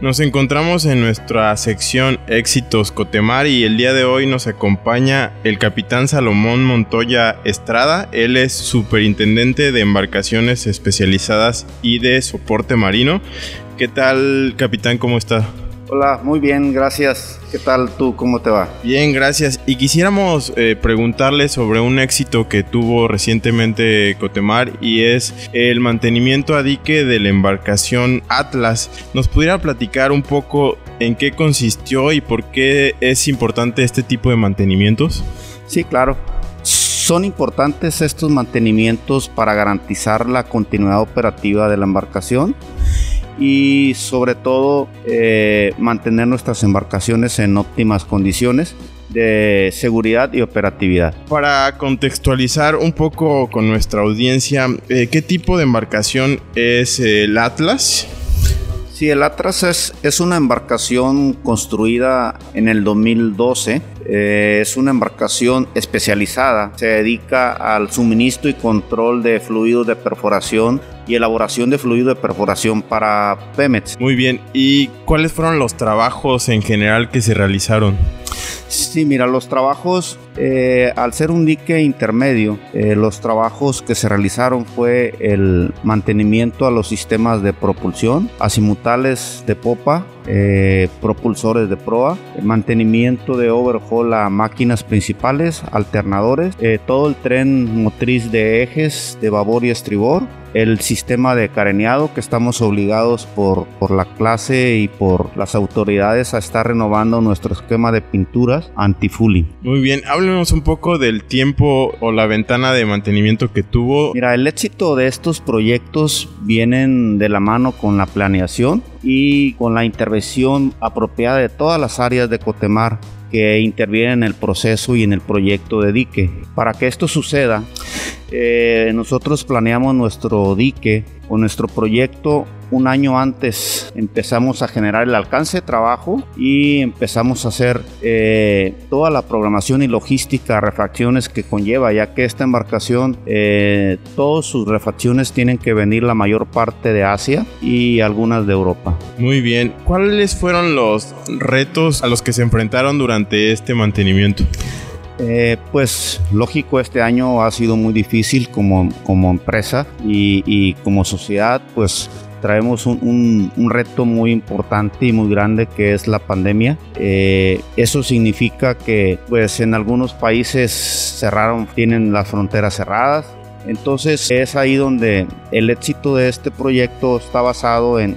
Nos encontramos en nuestra sección Éxitos Cotemar y el día de hoy nos acompaña el capitán Salomón Montoya Estrada. Él es superintendente de embarcaciones especializadas y de soporte marino. ¿Qué tal, capitán? ¿Cómo está? Hola, muy bien, gracias. ¿Qué tal tú? ¿Cómo te va? Bien, gracias. Y quisiéramos eh, preguntarle sobre un éxito que tuvo recientemente Cotemar y es el mantenimiento a dique de la embarcación Atlas. ¿Nos pudiera platicar un poco en qué consistió y por qué es importante este tipo de mantenimientos? Sí, claro. Son importantes estos mantenimientos para garantizar la continuidad operativa de la embarcación y sobre todo eh, mantener nuestras embarcaciones en óptimas condiciones de seguridad y operatividad. Para contextualizar un poco con nuestra audiencia, eh, ¿qué tipo de embarcación es el Atlas? Sí, el Atlas es, es una embarcación construida en el 2012. Eh, es una embarcación especializada. Se dedica al suministro y control de fluidos de perforación y elaboración de fluido de perforación para Pemex. Muy bien. ¿Y cuáles fueron los trabajos en general que se realizaron? Sí, mira, los trabajos, eh, al ser un dique intermedio, eh, los trabajos que se realizaron fue el mantenimiento a los sistemas de propulsión, azimutales de popa, eh, propulsores de proa, mantenimiento de overhaul a máquinas principales, alternadores, todo el tren motriz de ejes de babor y estribor, el sistema de careneado que estamos obligados por, por la clase y por las autoridades a estar renovando nuestro esquema de pinturas anti-fulling. Muy bien, háblenos un poco del tiempo o la ventana de mantenimiento que tuvo. Mira, el éxito de estos proyectos vienen de la mano con la planeación y con la intervención apropiada de todas las áreas de Cotemar que intervienen en el proceso y en el proyecto de dique. Para que esto suceda, eh, nosotros planeamos nuestro dique o nuestro proyecto un año antes empezamos a generar el alcance de trabajo y empezamos a hacer eh, toda la programación y logística, refacciones que conlleva, ya que esta embarcación, eh, todas sus refacciones tienen que venir la mayor parte de Asia y algunas de Europa. Muy bien, ¿cuáles fueron los retos a los que se enfrentaron durante este mantenimiento? Eh, pues lógico, este año ha sido muy difícil como, como empresa y, como sociedad, pues traemos un, reto muy importante y muy grande que es la pandemia. Eh, eso significa que pues en algunos países cerraron, tienen las fronteras cerradas. Entonces es ahí donde el éxito de este proyecto está basado en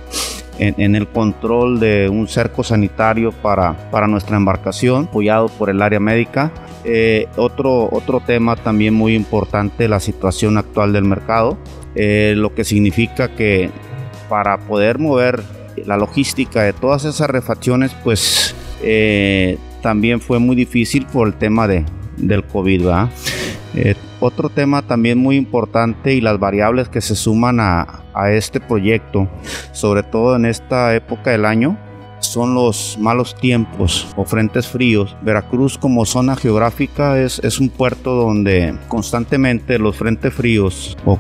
en, el control de un cerco sanitario para, para nuestra embarcación, apoyado por el área médica. Eh, otro, otro tema también muy importante, la situación actual del mercado, eh, lo que significa que para poder mover la logística de todas esas refacciones, pues eh, también fue muy difícil por el tema de, del COVID. otro tema también muy importante y las variables que se suman a, a este proyecto, sobre todo en esta época del año, son los malos tiempos o frentes fríos. Veracruz como zona geográfica es, es un puerto donde constantemente los frentes fríos o,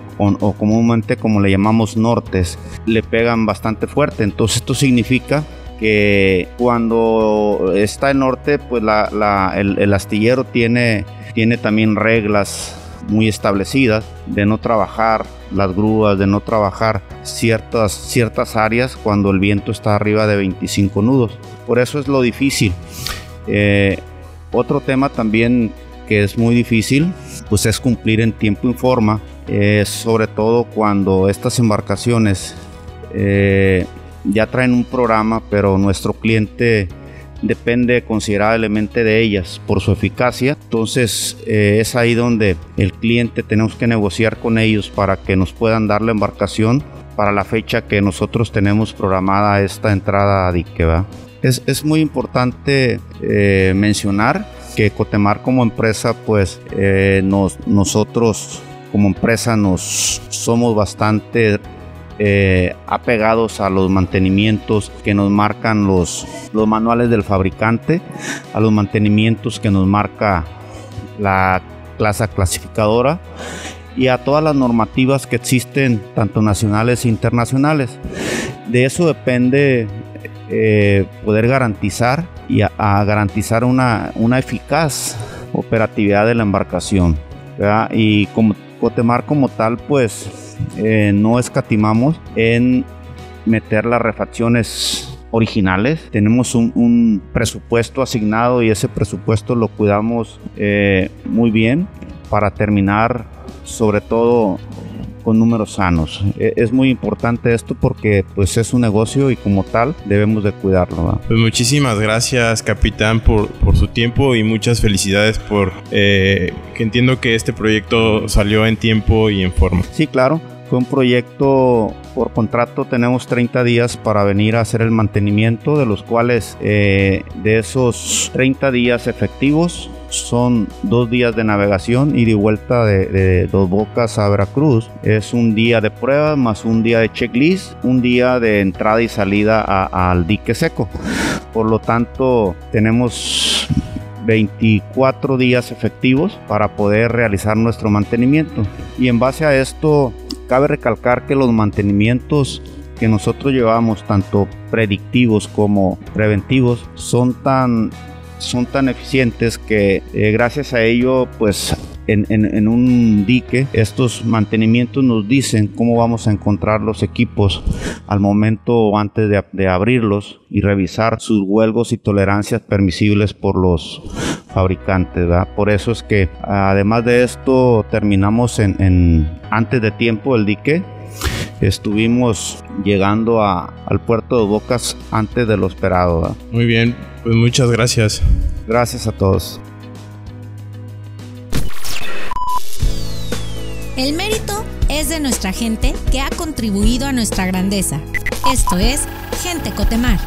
comúnmente como le llamamos nortes le pegan bastante fuerte. Entonces esto significa que cuando está el norte pues la, el, el astillero tiene, tiene también reglas muy establecidas de no trabajar las grúas, de no trabajar ciertas, ciertas áreas cuando el viento está arriba de 25 nudos. Por eso es lo difícil. Eh, otro tema también que es muy difícil, pues es cumplir en tiempo y forma, sobre todo cuando estas embarcaciones eh, ya traen un programa, pero nuestro cliente depende considerablemente de ellas por su eficacia. Entonces eh, es ahí donde el cliente tenemos que negociar con ellos para que nos puedan dar la embarcación para la fecha que nosotros tenemos programada esta entrada a dique. Es, es, muy importante eh, mencionar que Cotemar como empresa, pues eh, nos, nosotros como empresa nos somos bastante eh, apegados a los mantenimientos que nos marcan los, los manuales del fabricante, a los mantenimientos que nos marca la clase clasificadora y a todas las normativas que existen, tanto nacionales e internacionales. De eso depende eh, poder garantizar y garantizar una, una, eficaz operatividad de la embarcación. Y como Cotemar como tal, pues eh, no escatimamos en meter las refacciones originales. Tenemos un, presupuesto asignado y ese presupuesto lo cuidamos eh, muy bien para terminar sobre todo con números sanos. E, es muy importante esto porque pues es un negocio y como tal debemos de cuidarlo. Pues muchísimas gracias capitán por, por, su tiempo y muchas felicidades por eh, que entiendo que este proyecto salió en tiempo y en forma. Sí, claro. Fue un proyecto por contrato, tenemos 30 días para venir a hacer el mantenimiento, de los cuales eh, de esos 30 días efectivos son dos días de navegación y de vuelta de, Dos Bocas a Veracruz. Es un día de prueba más un día de checklist, un día de entrada y salida al dique seco. Por lo tanto, tenemos 24 días efectivos para poder realizar nuestro mantenimiento. Y en base a esto, cabe recalcar que los mantenimientos que nosotros llevamos, tanto predictivos como preventivos, son tan son tan eficientes que eh, gracias a ello pues en, un dique estos mantenimientos nos dicen cómo vamos a encontrar los equipos al momento antes de, abrirlos y revisar sus huelgos y tolerancias permisibles por los fabricantes. Por eso es que además de esto terminamos en, antes de tiempo el dique estuvimos llegando al puerto de Bocas antes de lo esperado. Muy bien, pues muchas gracias. Gracias a todos. El mérito es de nuestra gente que ha contribuido a nuestra grandeza. Esto es Gente Cotemar.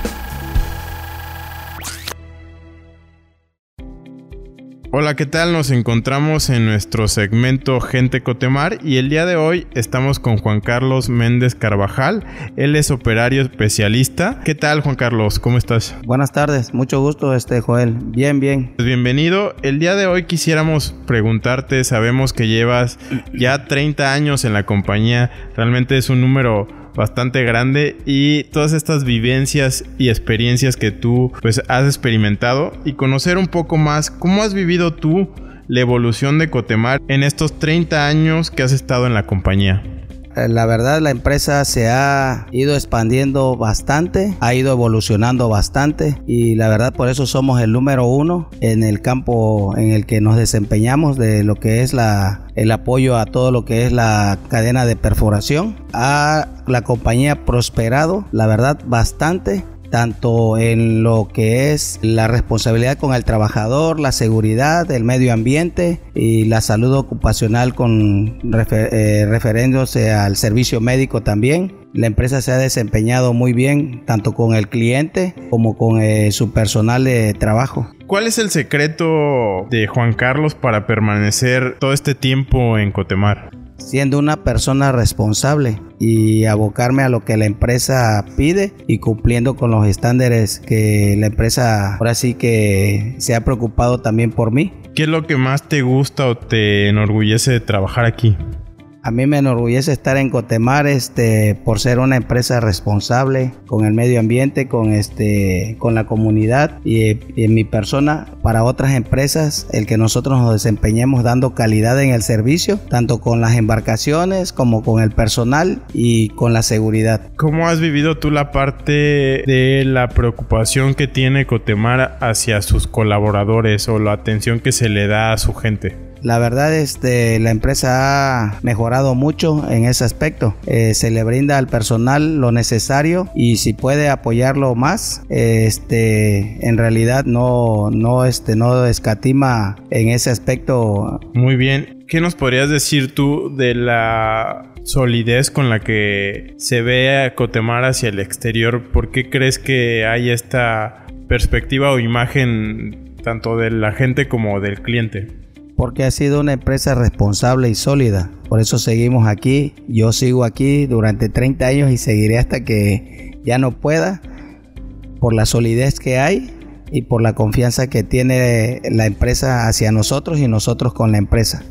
Hola, ¿qué tal? Nos encontramos en nuestro segmento Gente Cotemar y el día de hoy estamos con Juan Carlos Méndez Carvajal. Él es operario especialista. ¿Qué tal, Juan Carlos? ¿Cómo estás? Buenas tardes, mucho gusto, este Joel. Bien, bien. Pues bienvenido. El día de hoy quisiéramos preguntarte, sabemos que llevas ya 30 años en la compañía, realmente es un número bastante grande y todas estas vivencias y experiencias que tú pues has experimentado y conocer un poco más cómo has vivido tú la evolución de Cotemar en estos 30 años que has estado en la compañía. Eh, la verdad la empresa se ha ido expandiendo bastante, ha ido evolucionando bastante y la verdad por eso somos el número uno en el campo en el que nos desempeñamos de lo que es la, el apoyo a todo lo que es la cadena de perforación. La compañía prosperado, la verdad, bastante tanto en lo que es la responsabilidad con el trabajador, la seguridad, el medio ambiente y la salud ocupacional con eh, referéndose al servicio médico también. La empresa se ha desempeñado muy bien tanto con el cliente como con eh, su personal de trabajo. ¿Cuál es el secreto de Juan Carlos para permanecer todo este tiempo en Cotemar? Siendo una persona responsable y abocarme a lo que la empresa pide y cumpliendo con los estándares que la empresa ahora sí que se ha preocupado también por mí. ¿Qué es lo que más te gusta o te enorgullece de trabajar aquí? A mí me enorgullece estar en Cotemar este, por ser una empresa responsable con el medio ambiente, con, este, con la comunidad y, en mi persona para otras empresas, el que nosotros nos desempeñemos dando calidad en el servicio, tanto con las embarcaciones como con el personal y con la seguridad. ¿Cómo has vivido tú la parte de la preocupación que tiene Cotemar hacia sus colaboradores o la atención que se le da a su gente? La verdad, este, la empresa ha mejorado mucho en ese aspecto. Eh, se le brinda al personal lo necesario y si puede apoyarlo más, este, en realidad no, no, este, no escatima en ese aspecto. Muy bien. ¿Qué nos podrías decir tú de la solidez con la que se ve a Cotemar hacia el exterior? ¿Por qué crees que hay esta perspectiva o imagen tanto de la gente como del cliente? Porque ha sido una empresa responsable y sólida. Por eso seguimos aquí. Yo sigo aquí durante 30 años y seguiré hasta que ya no pueda. Por la solidez que hay y por la confianza que tiene la empresa hacia nosotros y nosotros con la empresa.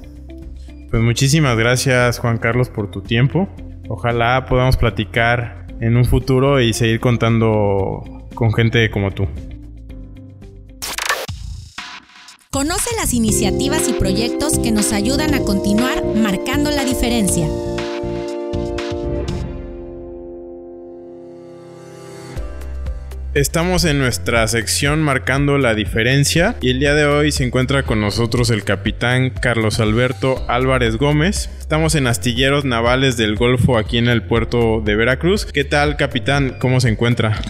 Pues muchísimas gracias Juan Carlos por tu tiempo. Ojalá podamos platicar en un futuro y seguir contando con gente como tú. Conoce las iniciativas y proyectos que nos ayudan a continuar marcando la diferencia. Estamos en nuestra sección marcando la diferencia y el día de hoy se encuentra con nosotros el capitán Carlos Alberto Álvarez Gómez. Estamos en astilleros navales del Golfo aquí en el puerto de Veracruz. ¿Qué tal capitán? ¿Cómo se encuentra?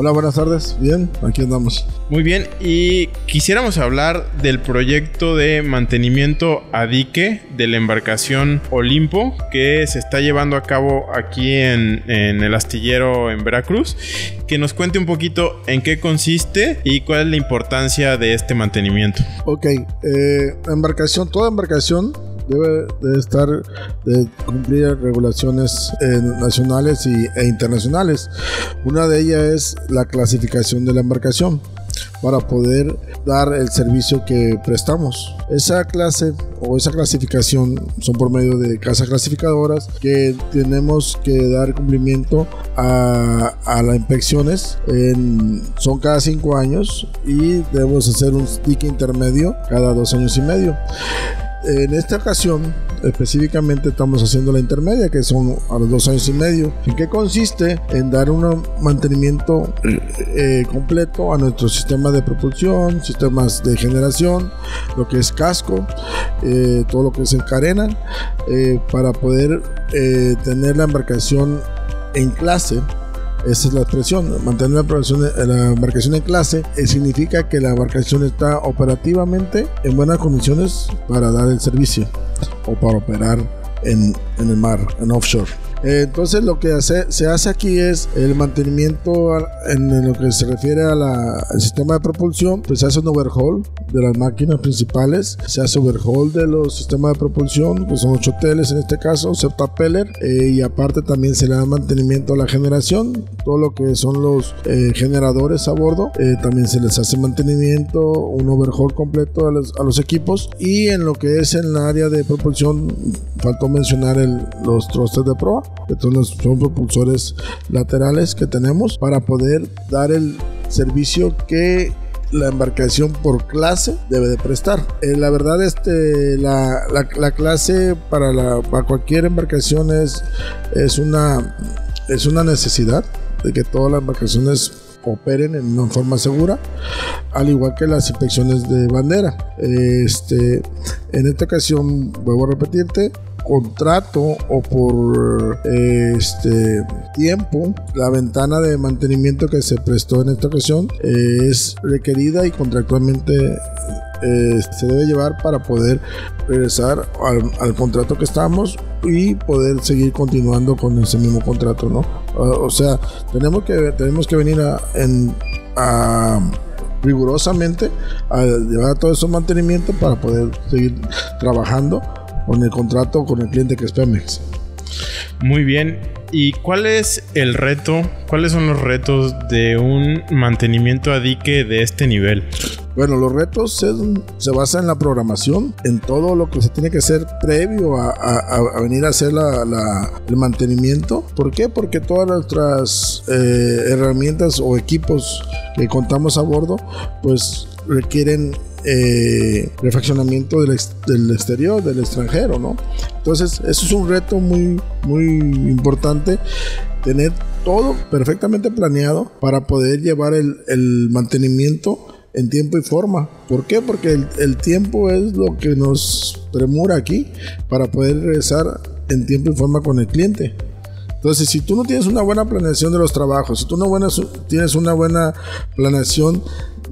Hola, buenas tardes. Bien, aquí andamos. Muy bien, y quisiéramos hablar del proyecto de mantenimiento a dique de la embarcación Olimpo que se está llevando a cabo aquí en, el astillero en Veracruz. Que nos cuente un poquito en qué consiste y cuál es la importancia de este mantenimiento. Ok, eh, embarcación, toda embarcación debe de estar, de cumplir regulaciones eh, nacionales y, e internacionales. Una de ellas es la clasificación de la embarcación para poder dar el servicio que prestamos. Esa clase o esa clasificación son por medio de casas clasificadoras que tenemos que dar cumplimiento a, las inspecciones. Son cada cinco años y debemos hacer un stick intermedio cada dos años y medio. En esta ocasión, específicamente estamos haciendo la intermedia, que son a los dos años y medio. ¿En qué consiste? En dar un mantenimiento eh, completo a nuestro sistema de propulsión, sistemas de generación, lo que es casco, eh, todo lo que es encarena, eh, para poder tener la embarcación en clase esa es la expresión. Mantener la embarcación, en clase eh, significa que la embarcación está operativamente en buenas condiciones para dar el servicio o para operar en, en el mar, en offshore. Entonces lo que se hace aquí es el mantenimiento en lo que se refiere al sistema de propulsión, pues se hace un overhaul de las máquinas principales, se hace overhaul de los sistemas de propulsión, que son ocho hoteles en este caso, se Peller, eh, y aparte también se le da mantenimiento a la generación, todo lo que son los eh, generadores a bordo, eh, también se les hace mantenimiento, un overhaul completo a los, a los, equipos y en lo que es en la área de propulsión, faltó mencionar el, los trostes de proa estos son propulsores laterales que tenemos para poder dar el servicio que la embarcación por clase debe de prestar. Eh, la verdad, este, la, la, clase para, la, para cualquier embarcación es, es, una, es una necesidad de que todas las embarcaciones operen en una forma segura, al igual que las inspecciones de bandera. Este, en esta ocasión, vuelvo a repetirte, contrato o por este tiempo, la ventana de mantenimiento que se prestó en esta ocasión es requerida y contractualmente eh, se debe llevar para poder regresar al, contrato que estamos y poder seguir continuando con ese mismo contrato, ¿no? o sea, tenemos que, tenemos que venir a, en, rigurosamente a llevar todo ese mantenimiento para poder seguir trabajando con el contrato con el cliente que es Pemex. Muy bien. ¿Y cuál es el reto? ¿Cuáles son los retos de un mantenimiento a dique de este nivel? Bueno, los retos se, se basan en la programación, en todo lo que se tiene que hacer previo a, venir a hacer el mantenimiento. ¿Por qué? Porque todas nuestras eh, herramientas o equipos que contamos a bordo, pues requieren eh, refaccionamiento del, exterior, del extranjero, ¿no? Entonces, eso es un reto muy, muy importante, tener todo perfectamente planeado para poder llevar el, mantenimiento en tiempo y forma. ¿Por qué? Porque el, tiempo es lo que nos premura aquí para poder regresar en tiempo y forma con el cliente. Entonces, si tú no tienes una buena planeación de los trabajos, si tú no tienes una buena planeación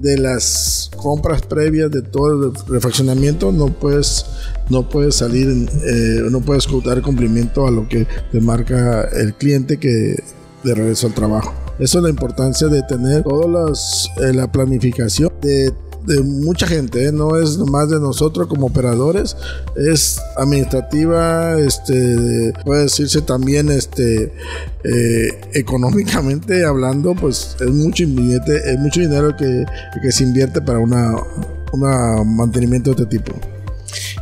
de las compras previas de todo el refaccionamiento, no puedes, no puedes salir, eh, no puedes dar cumplimiento a lo que te marca el cliente que de regreso al trabajo. Eso es la importancia de tener toda eh, la planificación de de mucha gente, ¿eh? no es nomás de nosotros como operadores, es administrativa, este, puede decirse también, este, eh, económicamente hablando, pues es mucho, es mucho dinero que, que se invierte para una, un mantenimiento de este tipo.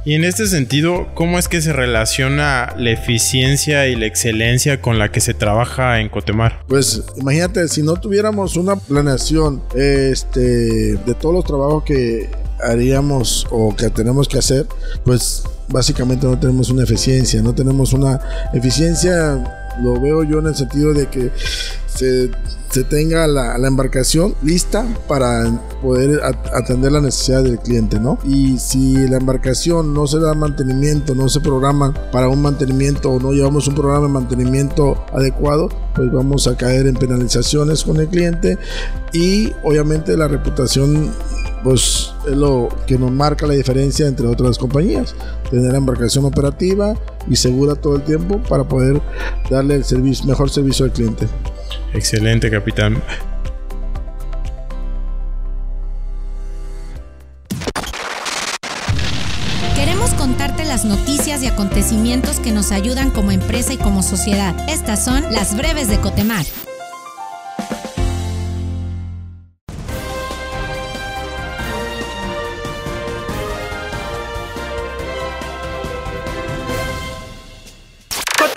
Y en este sentido, ¿cómo es que se relaciona la eficiencia y la excelencia con la que se trabaja en Cotemar? Pues imagínate, si no tuviéramos una planeación este, de todos los trabajos que haríamos o que tenemos que hacer, pues básicamente no tenemos una eficiencia, no tenemos una eficiencia lo veo yo en el sentido de que se, tenga la, embarcación lista para poder atender la necesidad del cliente, ¿no? Y si la embarcación no se da mantenimiento, no se programa para un mantenimiento o no llevamos un programa de mantenimiento adecuado, pues vamos a caer en penalizaciones con el cliente y obviamente la reputación pues es lo que nos marca la diferencia entre otras compañías. Tener embarcación operativa y segura todo el tiempo para poder darle el servicio, mejor servicio al cliente. Excelente, capitán. Queremos contarte las noticias y acontecimientos que nos ayudan como empresa y como sociedad. Estas son las breves de Cotemar.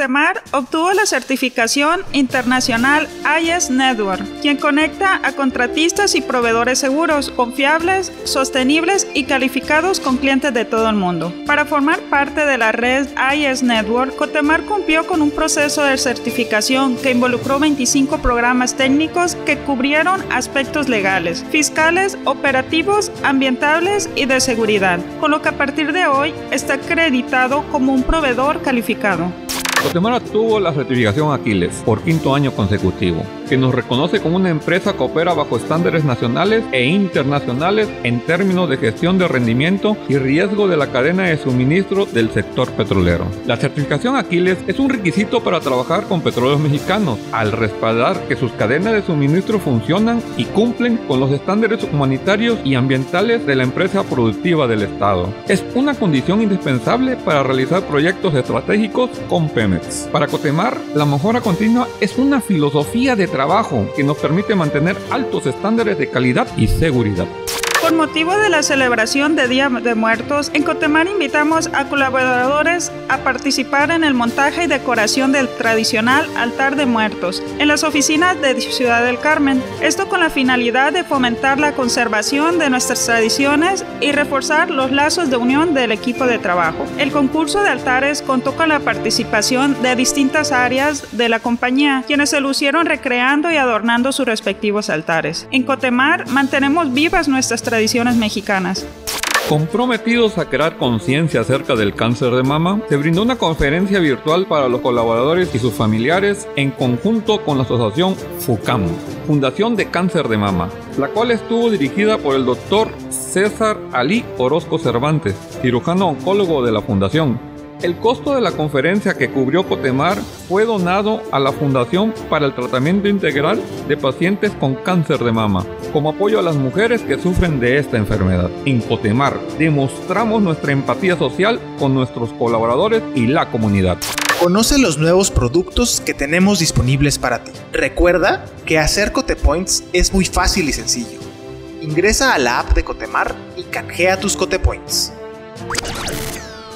Cotemar obtuvo la certificación internacional IS Network, quien conecta a contratistas y proveedores seguros, confiables, sostenibles y calificados con clientes de todo el mundo. Para formar parte de la red IS Network, Cotemar cumplió con un proceso de certificación que involucró 25 programas técnicos que cubrieron aspectos legales, fiscales, operativos, ambientales y de seguridad, con lo que a partir de hoy está acreditado como un proveedor calificado. Guatemala tuvo la certificación Aquiles por quinto año consecutivo que nos reconoce como una empresa que opera bajo estándares nacionales e internacionales en términos de gestión de rendimiento y riesgo de la cadena de suministro del sector petrolero. La certificación Aquiles es un requisito para trabajar con petróleos mexicanos al respaldar que sus cadenas de suministro funcionan y cumplen con los estándares humanitarios y ambientales de la empresa productiva del Estado. Es una condición indispensable para realizar proyectos estratégicos con Pemex. Para Cotemar, la mejora continua es una filosofía de trabajo que nos permite mantener altos estándares de calidad y seguridad. Con motivo de la celebración de Día de Muertos, en Cotemar invitamos a colaboradores a participar en el montaje y decoración del tradicional altar de muertos en las oficinas de Ciudad del Carmen. Esto con la finalidad de fomentar la conservación de nuestras tradiciones y reforzar los lazos de unión del equipo de trabajo. El concurso de altares contó con la participación de distintas áreas de la compañía, quienes se lucieron recreando y adornando sus respectivos altares. En Cotemar mantenemos vivas nuestras tradiciones mexicanas. Comprometidos a crear conciencia acerca del cáncer de mama, se brindó una conferencia virtual para los colaboradores y sus familiares en conjunto con la asociación FUCAM, Fundación de Cáncer de Mama, la cual estuvo dirigida por el doctor César Ali Orozco Cervantes, cirujano oncólogo de la fundación, el costo de la conferencia que cubrió Cotemar fue donado a la Fundación para el Tratamiento Integral de Pacientes con Cáncer de Mama, como apoyo a las mujeres que sufren de esta enfermedad. En Cotemar demostramos nuestra empatía social con nuestros colaboradores y la comunidad. Conoce los nuevos productos que tenemos disponibles para ti. Recuerda que hacer Cotepoints es muy fácil y sencillo. Ingresa a la app de Cotemar y canjea tus Cotepoints.